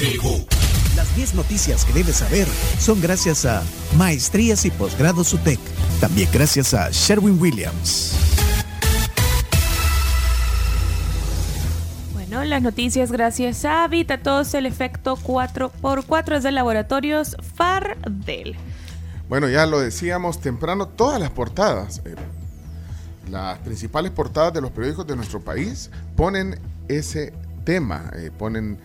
tribu. Las 10 noticias que debes saber son gracias a Maestrías y Posgrados UTEC. También gracias a Sherwin Williams. Bueno, las noticias gracias a Habitatos, el efecto 4x4 es de laboratorios Fardel. Bueno, ya lo decíamos temprano, todas las portadas, eh, las principales portadas de los periódicos de nuestro país ponen ese tema, eh, ponen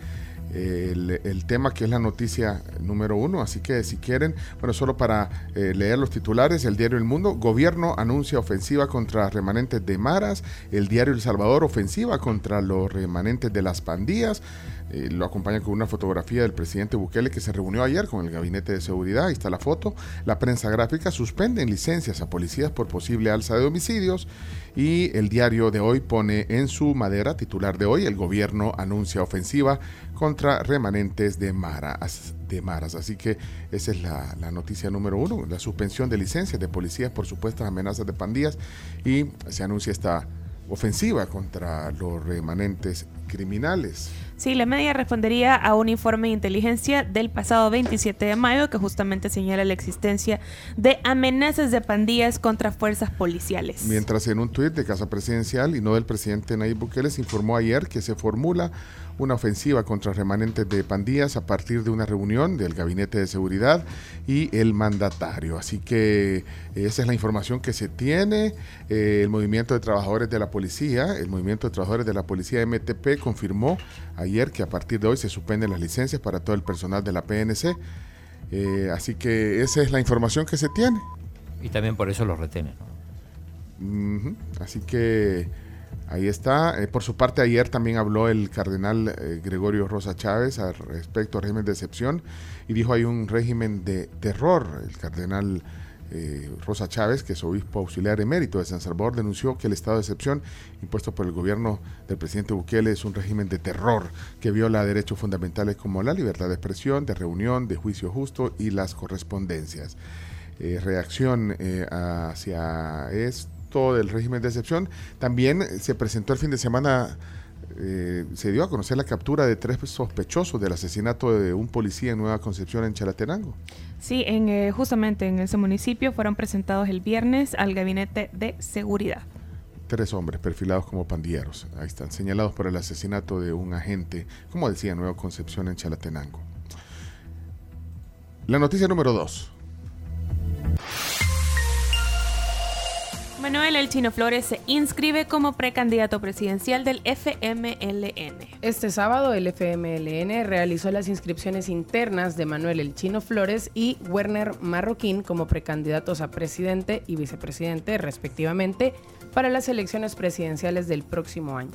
el, tema que es la noticia número uno. Así que si quieren, bueno, solo para eh, leer los titulares, el diario El Mundo, gobierno anuncia ofensiva contra remanentes de Maras, el diario El Salvador, ofensiva contra los remanentes de las pandillas. Eh, lo acompaña con una fotografía del presidente Bukele que se reunió ayer con el gabinete de seguridad. Ahí está la foto. La prensa gráfica suspende licencias a policías por posible alza de homicidios. Y el diario de hoy pone en su madera, titular de hoy, el gobierno anuncia ofensiva contra remanentes de, Maras, de Maras. Así que esa es la, la noticia número uno, la suspensión de licencias de policías por supuestas amenazas de pandillas. Y se anuncia esta ofensiva contra los remanentes criminales. Sí, la media respondería a un informe de inteligencia del pasado 27 de mayo que justamente señala la existencia de amenazas de pandillas contra fuerzas policiales. Mientras en un tuit de Casa Presidencial y no del presidente Nayib Bukele se informó ayer que se formula una ofensiva contra remanentes de pandillas a partir de una reunión del Gabinete de Seguridad y el mandatario. Así que esa es la información que se tiene. Eh, el movimiento de trabajadores de la policía, el movimiento de trabajadores de la policía MTP confirmó ayer que a partir de hoy se suspenden las licencias para todo el personal de la PNC. Eh, así que esa es la información que se tiene. Y también por eso los retienen. Así que ahí está. Eh, por su parte, ayer también habló el cardenal eh, Gregorio Rosa Chávez al respecto al régimen de excepción y dijo hay un régimen de terror. El cardenal eh, Rosa Chávez, que es obispo auxiliar emérito de San Salvador, denunció que el estado de excepción impuesto por el gobierno del presidente Bukele es un régimen de terror que viola derechos fundamentales como la libertad de expresión, de reunión, de juicio justo y las correspondencias. Eh, reacción eh, hacia esto del régimen de excepción. También se presentó el fin de semana eh, se dio a conocer la captura de tres sospechosos del asesinato de un policía en Nueva Concepción, en Chalatenango. Sí, en, eh, justamente en ese municipio fueron presentados el viernes al gabinete de seguridad. Tres hombres perfilados como pandilleros, ahí están, señalados por el asesinato de un agente, como decía, en Nueva Concepción, en Chalatenango. La noticia número dos. Manuel El Chino Flores se inscribe como precandidato presidencial del FMLN. Este sábado el FMLN realizó las inscripciones internas de Manuel El Chino Flores y Werner Marroquín como precandidatos a presidente y vicepresidente respectivamente para las elecciones presidenciales del próximo año.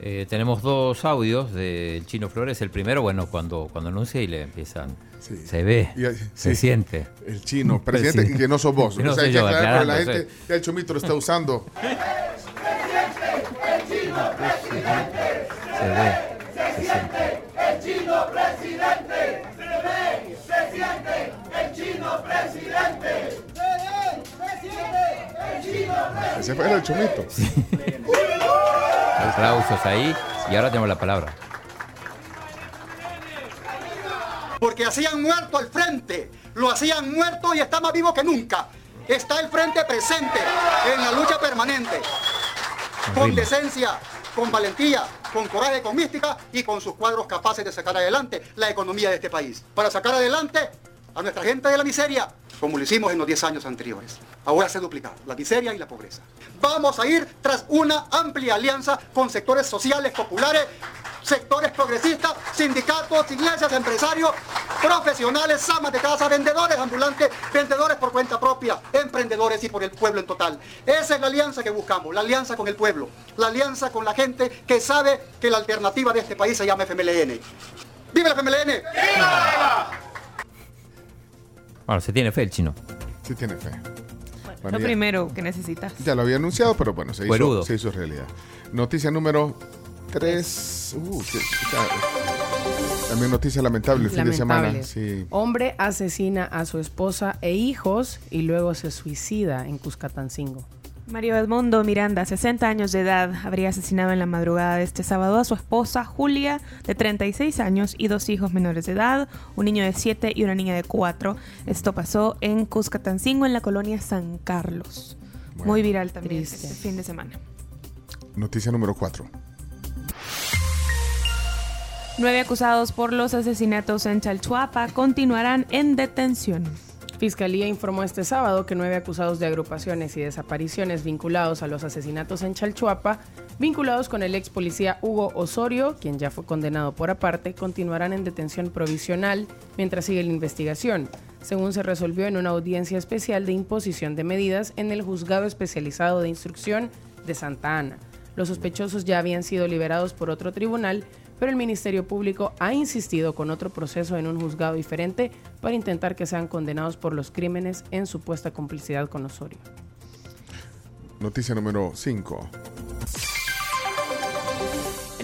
Eh, tenemos dos audios del Chino Flores. El primero, bueno, cuando, cuando anuncia y le empiezan. Se ve, se siente. El chino, presidente, que no sos vos. o sea, yo, la gente, ya el chomito lo está usando. Se ve, se siente. El chino presidente. Se ve, se siente. El chino presidente. El chino presidente. Ese fue el chomito. Sí. Aplausos ahí. Y ahora tenemos la palabra. Porque hacían muerto al frente. Lo hacían muerto y está más vivo que nunca. Está el frente presente en la lucha permanente. Con decencia, con valentía, con coraje, con mística y con sus cuadros capaces de sacar adelante la economía de este país. Para sacar adelante a nuestra gente de la miseria, como lo hicimos en los 10 años anteriores. Ahora se duplica la miseria y la pobreza. Vamos a ir tras una amplia alianza con sectores sociales, populares, sectores progresistas, sindicatos, iglesias, empresarios, profesionales, amas de casa, vendedores ambulantes, vendedores por cuenta propia, emprendedores y por el pueblo en total. Esa es la alianza que buscamos, la alianza con el pueblo, la alianza con la gente que sabe que la alternativa de este país se llama FMLN. ¡Viva la FMLN! ¡Viva! Bueno, se tiene fe el chino. Sí tiene fe. lo primero que necesitas. Ya lo había anunciado, pero bueno, se hizo, se hizo realidad. Noticia número 3. Uh, también noticia lamentable el fin de semana. Sí. Hombre asesina a su esposa e hijos y luego se suicida en Cuscatancingo. Mario Edmundo Miranda, 60 años de edad, habría asesinado en la madrugada de este sábado a su esposa Julia, de 36 años, y dos hijos menores de edad, un niño de 7 y una niña de 4. Esto pasó en Cuscatancingo, en la colonia San Carlos. Muy viral también este fin de semana. Noticia número 4. Nueve acusados por los asesinatos en Chalchuapa continuarán en detención. Fiscalía informó este sábado que nueve acusados de agrupaciones y desapariciones vinculados a los asesinatos en Chalchuapa, vinculados con el ex policía Hugo Osorio, quien ya fue condenado por aparte, continuarán en detención provisional mientras sigue la investigación, según se resolvió en una audiencia especial de imposición de medidas en el Juzgado Especializado de Instrucción de Santa Ana. Los sospechosos ya habían sido liberados por otro tribunal, pero el Ministerio Público ha insistido con otro proceso en un juzgado diferente para intentar que sean condenados por los crímenes en supuesta complicidad con Osorio. Noticia número 5.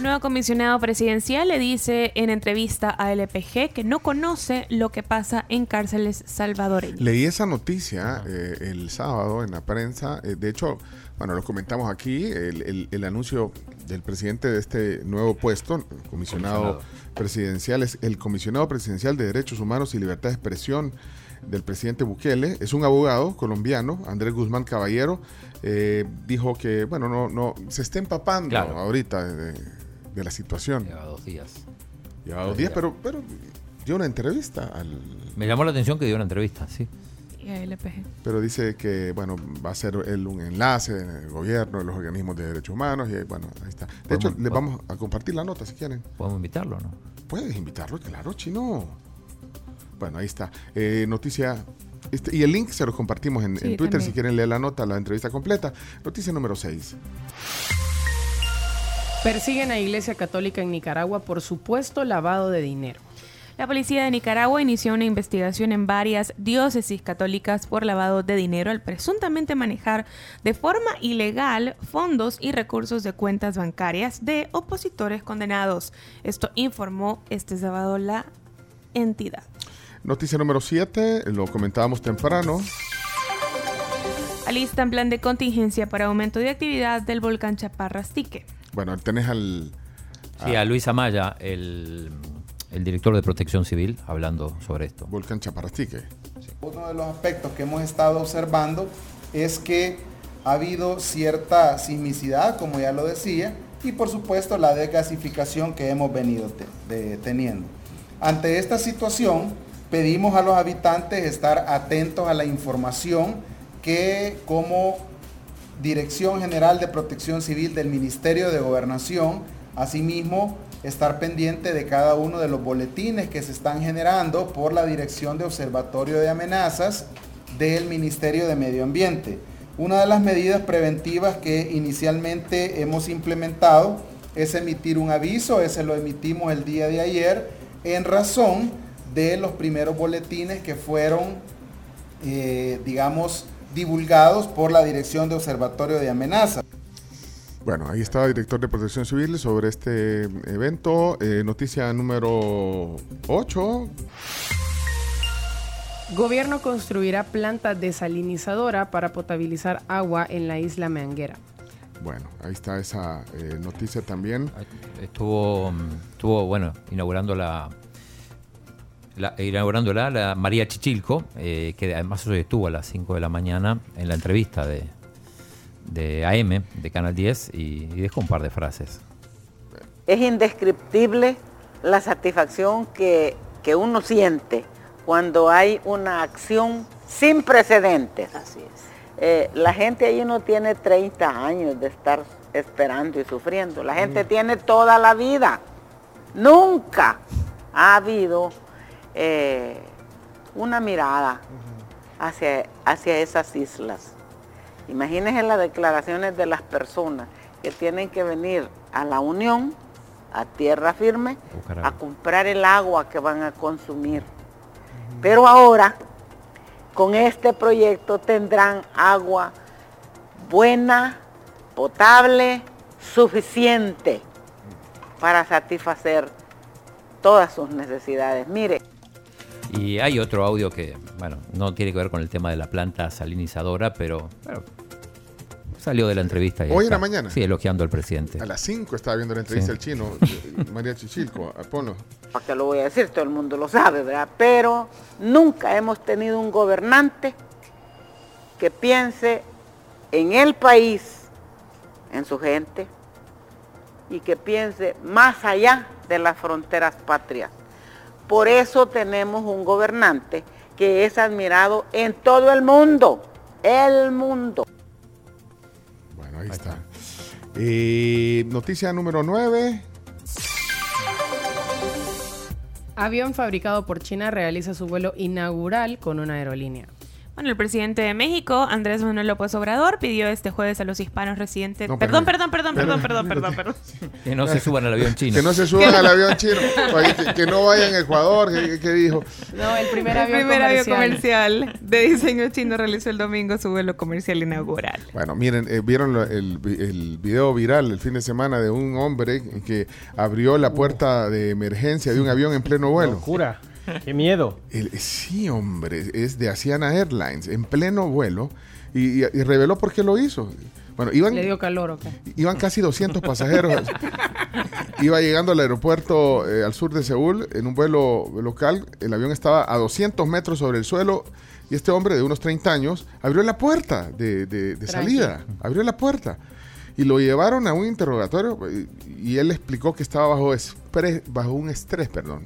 El nuevo comisionado presidencial le dice en entrevista a LPG que no conoce lo que pasa en cárceles salvadoreñas. Leí esa noticia eh, el sábado en la prensa. Eh, de hecho, bueno, lo comentamos aquí, el, anuncio del presidente de este nuevo puesto, comisionado, presidencial, es el comisionado presidencial de Derechos Humanos y Libertad de Expresión del presidente Bukele. Es un abogado colombiano, Andrés Guzmán Caballero. Eh, dijo que, bueno, no, no se está empapando ahorita de, la situación. Lleva dos días. Lleva dos días, pero, pero dio una entrevista al... Me llamó la atención que dio una entrevista, sí. Pero dice que, bueno, va a ser él un enlace en el gobierno, de los organismos de derechos humanos, y bueno, ahí está. De hecho, le vamos a compartir la nota si quieren. Podemos invitarlo, ¿no? Puedes invitarlo, claro, chino. Bueno, ahí está. Eh, noticia. Este, y el link se lo compartimos en, Twitter si quieren leer la nota, la entrevista completa. Noticia número 6. Persiguen a Iglesia Católica en Nicaragua por supuesto lavado de dinero. La policía de Nicaragua inició una investigación en varias diócesis católicas por lavado de dinero al presuntamente manejar de forma ilegal fondos y recursos de cuentas bancarias de opositores condenados. Esto informó este sábado la entidad. Noticia número 7, lo comentábamos temprano. Alistan plan de contingencia para aumento de actividad del volcán Chaparrastique. Bueno, tenés al... Sí, a Luis Amaya, el el director de Protección Civil, hablando sobre esto. Volcán Chaparrastique. Uno de los aspectos que hemos estado observando es que ha habido cierta sismicidad, como ya lo decía, y por supuesto la desgasificación que hemos venido teniendo. Ante esta situación, pedimos a los habitantes estar atentos a la información que como Dirección General de Protección Civil del Ministerio de Gobernación, asimismo estar pendiente de cada uno de los boletines que se están generando por la Dirección de Observatorio de Amenazas del Ministerio de Medio Ambiente. Una de las medidas preventivas que inicialmente hemos implementado es emitir un aviso, ese lo emitimos el día de ayer, en razón de los primeros boletines que fueron, eh, digamos, divulgados por la Dirección de Observatorio de Amenazas. Bueno, ahí está el director de Protección Civil sobre este evento. Eh, noticia número 8. Gobierno construirá planta desalinizadora para potabilizar agua en la isla Manguera. Bueno, ahí está esa eh, noticia también. Estuvo, estuvo bueno, inaugurando la, inaugurándola la María Chichilco, eh, que además hoy estuvo a las 5 de la mañana en la entrevista de, de AM, de Canal 10, y, dejo un par de frases. Es indescriptible la satisfacción que, uno siente cuando hay una acción sin precedentes. Así es. Eh, la gente ahí no tiene 30 años de estar esperando y sufriendo. La gente mm. tiene toda la vida. Nunca ha habido eh, una mirada hacia, hacia esas islas. Imagínense las declaraciones de las personas que tienen que venir a la Unión, a tierra firme, a comprar el agua que van a consumir. Pero ahora, con este proyecto tendrán agua buena, potable, suficiente para satisfacer todas sus necesidades. Mire. Y hay otro audio que, bueno, no tiene que ver con el tema de la planta salinizadora, pero Salió de la entrevista. y Hoy en la mañana. Sí, elogiando al presidente. A las 5 estaba viendo la entrevista Sí. del chino, eh, María Chichilco. ¿Para qué lo voy a decir? Todo el mundo lo sabe, ¿verdad? Pero nunca hemos tenido un gobernante que piense en el país, en su gente, y que piense más allá de las fronteras patrias. Por eso tenemos un gobernante que es admirado en todo el mundo, el mundo. Bueno, ahí está. Eh, noticia número 9. Avión fabricado por China realiza su vuelo inaugural con una aerolínea. Bueno, el presidente de México, Andrés Manuel López Obrador, pidió este jueves a los hispanos residentes... No, perdón, perdón. perdón, perdón, perdón, perdón, perdón, perdón. Que no se suban al avión chino. Que no se suban al avión chino, que, que no vayan a Ecuador, ¿qué, qué dijo? No, el primer El avión primer avión comercial. comercial de diseño chino realizó el domingo su vuelo comercial inaugural. Bueno, miren, eh, vieron lo- el, vi- el video viral el fin de semana de un hombre que abrió la puerta de emergencia de un avión en pleno vuelo. Locura. Qué miedo. El- sí, hombre, es de Asiana Airlines, en pleno vuelo, y, y- y reveló por qué lo hizo. Bueno, iban, Le dio calor, ¿o qué? iban casi 200 pasajeros. Iba llegando al aeropuerto eh, al sur de Seúl en un vuelo local. El avión estaba a 200 metros sobre el suelo y este hombre de unos 30 años abrió la puerta de, de- de salida. Abrió la puerta. Y lo llevaron a un interrogatorio eh, y, él explicó que estaba bajo, espre- bajo un estrés, perdón.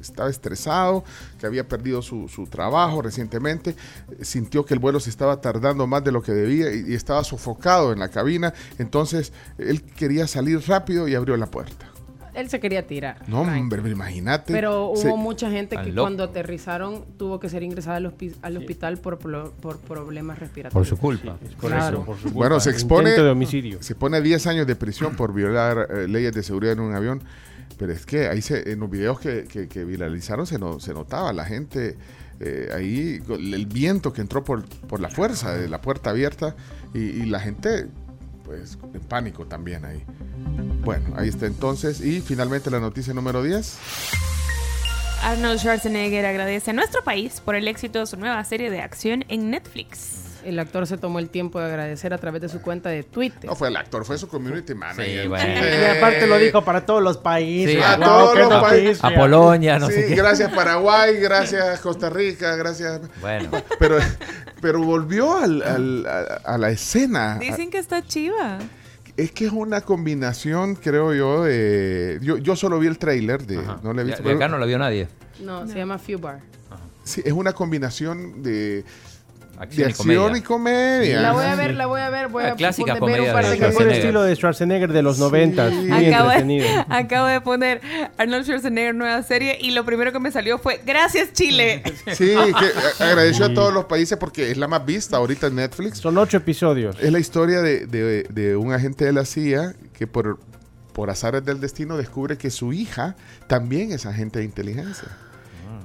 Estaba estresado, que había perdido su, su trabajo recientemente, sintió que el vuelo se estaba tardando más de lo que debía y, y estaba sofocado en la cabina. Entonces él quería salir rápido y abrió la puerta. Él se quería tirar. No, hombre, pero imagínate. Pero hubo Se- mucha gente que loco. cuando aterrizaron tuvo que ser ingresada al, hospi- al hospital por, por problemas Por respiratorios. su culpa. Por Claro. eso, por su culpa. Bueno, se expone, de homicidio. se pone a 10 años de prisión por violar eh, leyes de seguridad en un avión. Pero es que ahí se, en los videos que, que- viralizaron se, no- se notaba la gente eh, ahí, el viento que entró por, por la fuerza de la puerta abierta y, y la gente pues en pánico también ahí. Bueno, ahí está entonces. Y finalmente la noticia número 10. Arnold Schwarzenegger agradece a nuestro país por el éxito de su nueva serie de acción en Netflix. El actor se tomó el tiempo de agradecer a través de su cuenta de Twitter. No fue el actor, fue su community manager. Sí, bueno. Y aparte lo dijo para todos los países. Sí, a todos los países. A Polonia, no Sí, sé qué. gracias Paraguay, gracias Costa Rica, gracias. Bueno, Pero, pero volvió al- al- a, a la escena. Dicen que está chiva. Es que es una combinación, creo yo, de. Yo, yo solo vi el trailer, de, ajá. no le he visto. y pero- acá no lo vio nadie. No, se llama Fubar. sí, es una combinación de, de Acción, y acción comedia. y comedia. La voy a ver, la voy a ver. Voy La a clásica un comedia par de de Es el estilo de Schwarzenegger de los 90. Muy Acabo entretenido. de, acabo de poner Arnold Schwarzenegger nueva serie y lo primero que me salió fue Gracias Chile. Sí, que a- agradeció a todos los países porque es la más vista ahorita en Netflix. Son ocho episodios. Es la historia de, de- de un agente de la CIA que por, por azares del destino descubre que su hija también es agente de inteligencia.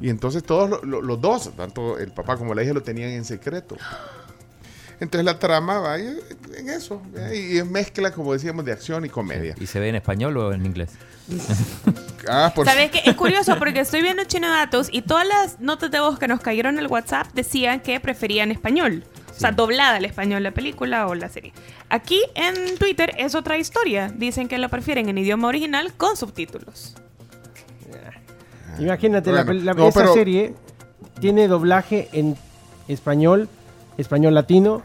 Y entonces todos lo- lo- los dos, tanto el papá como la hija, lo tenían en secreto. Entonces la trama va en en eso. ¿eh? Y es mezcla, como decíamos, de acción y comedia. ¿Y se ve en español o en inglés? Ah, por ¿Sabes qué? Es curioso porque estoy viendo Chino Datos y todas las notas de voz que nos cayeron al WhatsApp decían que preferían español. O sea, doblada al español la película o la serie. Aquí en Twitter es otra historia. Dicen que lo prefieren en idioma original con subtítulos. Imagínate, la, Bueno, la- no, esa pero- serie tiene doblaje en español, español latino,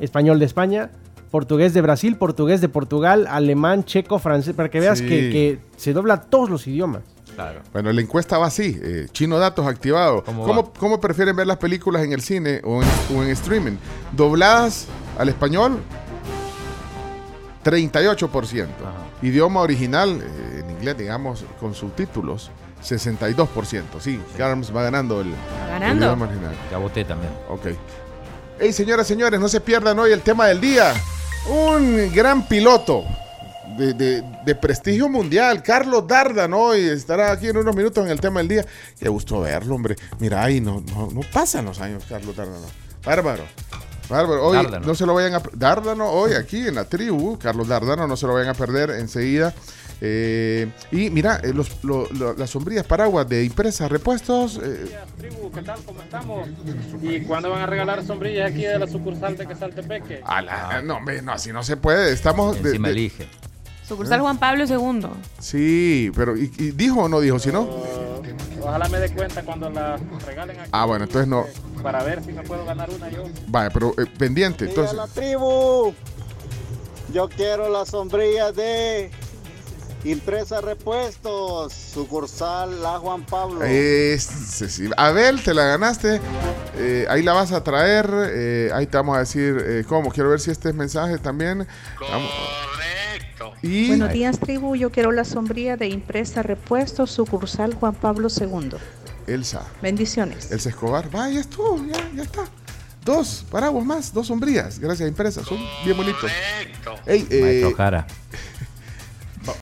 español de España, portugués de Brasil, portugués de Portugal, alemán, checo, francés, para que veas Sí. que, que se dobla todos los idiomas. Claro. Bueno, la encuesta va así. eh, Chino Datos activado. ¿Cómo ¿Cómo, va? cómo prefieren ver las películas en el cine o en, o en streaming? ¿Dobladas al español? 38%. Idioma original, eh, inglés, digamos, con subtítulos, 62%. Sí, Garms va ganando el, el Ganando. idioma original. Ya voté también. Ok. Hey, señoras, señores, no se pierdan hoy el tema del día. Un gran piloto de, de- de prestigio mundial, Carlos Dardan, hoy estará aquí en unos minutos en el tema del día. Qué gusto verlo, hombre. Mira, ahí no, no, no pasan los años, Carlos Dardan. no. Bárbaro. Bárbaro. Hoy Dárdano. no se lo vayan a... Dárdano, hoy aquí en la tribu, Carlos Dardano, no se lo vayan a perder enseguida. Eh, y mira, eh, los, lo- lo- las sombrillas paraguas de impresas, repuestos. eh, Tribu, ¿qué tal? ¿Cómo estamos? ¿Y cuándo van a regalar sombrillas aquí de la sucursal de Quesaltepeque? a la- no, no, así no se puede. Estamos. de- de- elige. Sucursal Juan Pablo II. Sí, pero ¿y, y dijo o no dijo? Si no. Ojalá me dé cuenta cuando la regalen aquí. Ah, bueno, entonces no. Para ver si me puedo ganar una yo. Vaya, pero eh, pendiente. Entonces. la tribu. Yo quiero las sombrillas de Impresa Repuestos, sucursal La Juan Pablo. Este, sí. Abel, te la ganaste. Eh, ahí la vas a traer. eh, ahí te vamos a decir eh, cómo. Quiero ver si este es mensaje también. Correcto. Y Buenos días, tribu. Yo quiero la sombría de impresa repuesto, sucursal Juan Pablo II. Elsa. Bendiciones. Elsa Escobar. Vaya, ya estuvo. Ya, ya está. Dos paraguas más, dos sombrías. Gracias a impresa. Son bien bonitos. Ey, eh, Maestro Jara.